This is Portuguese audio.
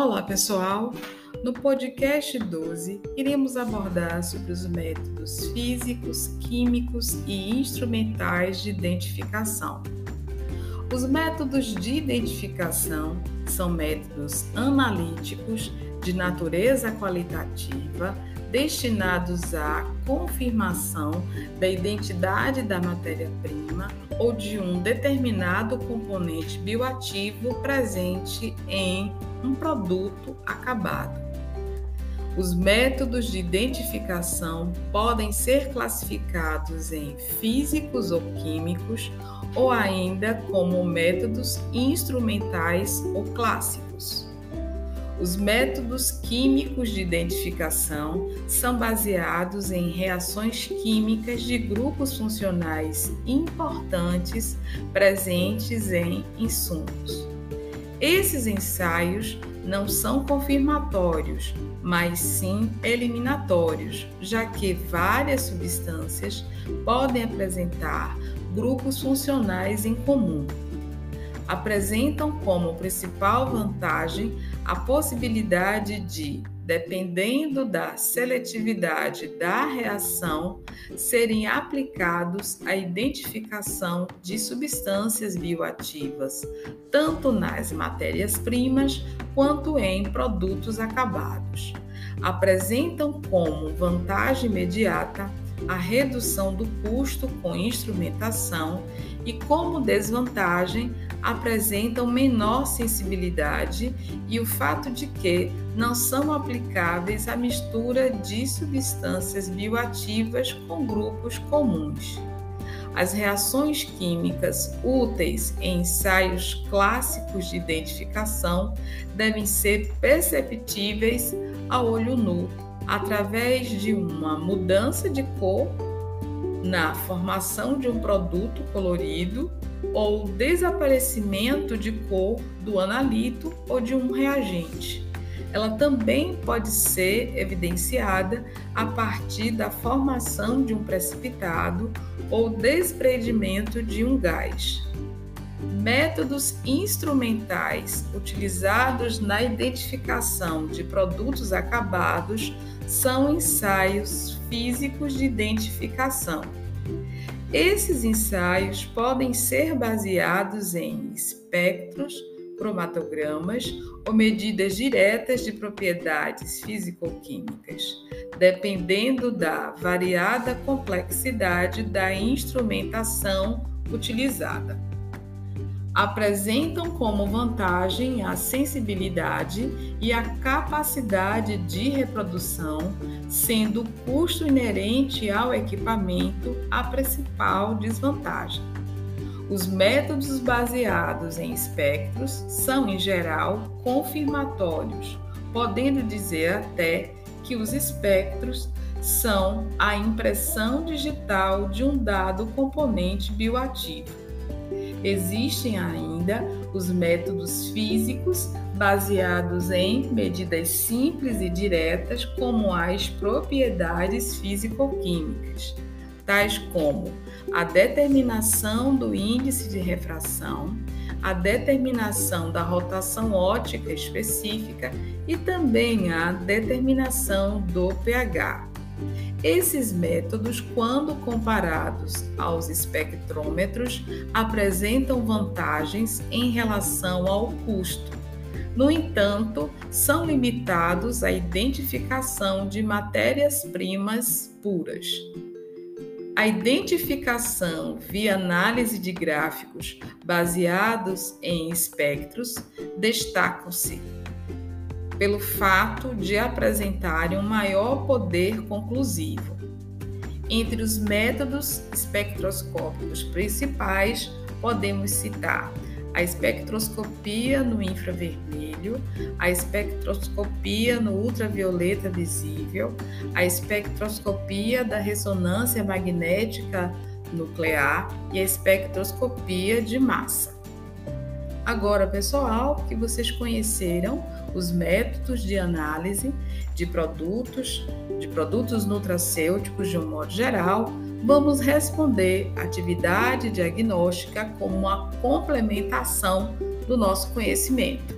Olá, pessoal! No podcast 12, iremos abordar sobre os métodos físicos, químicos e instrumentais de identificação. Os métodos de identificação são métodos analíticos de natureza qualitativa destinados à confirmação da identidade da matéria-prima ou de um determinado componente bioativo presente em um produto acabado. Os métodos de identificação podem ser classificados em físicos ou químicos, ou ainda como métodos instrumentais ou clássicos. Os métodos químicos de identificação são baseados em reações químicas de grupos funcionais importantes presentes em insumos. Esses ensaios não são confirmatórios, mas sim eliminatórios, já que várias substâncias podem apresentar grupos funcionais em comum. Apresentam como principal vantagem a possibilidade de, dependendo da seletividade da reação, serem aplicados à identificação de substâncias bioativas, tanto nas matérias-primas quanto em produtos acabados. Apresentam como vantagem imediata a redução do custo com instrumentação e, como desvantagem, apresentam menor sensibilidade e o fato de que não são aplicáveis à mistura de substâncias bioativas com grupos comuns. As reações químicas úteis em ensaios clássicos de identificação devem ser perceptíveis a olho nu através de uma mudança de cor na formação de um produto colorido ou desaparecimento de cor do analito ou de um reagente. Ela também pode ser evidenciada a partir da formação de um precipitado ou desprendimento de um gás. Métodos instrumentais utilizados na identificação de produtos acabados são ensaios físicos de identificação. Esses ensaios podem ser baseados em espectros, cromatogramas ou medidas diretas de propriedades físico-químicas, dependendo da variada complexidade da instrumentação utilizada apresentam como vantagem a sensibilidade e a capacidade de reprodução, sendo o custo inerente ao equipamento a principal desvantagem. Os métodos baseados em espectros são, em geral, confirmatórios, podendo dizer até que os espectros são a impressão digital de um dado componente bioativo. Existem ainda os métodos físicos baseados em medidas simples e diretas, como as propriedades físico-químicas, tais como a determinação do índice de refração, a determinação da rotação ótica específica e também a determinação do pH. Esses métodos, quando comparados aos espectrômetros, apresentam vantagens em relação ao custo. No entanto, são limitados à identificação de matérias-primas puras. A identificação via análise de gráficos baseados em espectros destacam-se pelo fato de apresentarem um maior poder conclusivo. Entre os métodos espectroscópicos principais, podemos citar a espectroscopia no infravermelho, a espectroscopia no ultravioleta visível, a espectroscopia da ressonância magnética nuclear e a espectroscopia de massa. Agora, pessoal, que vocês conheceram os métodos de análise de produtos, de produtos nutracêuticos de um modo geral, vamos responder atividade diagnóstica como uma complementação do nosso conhecimento.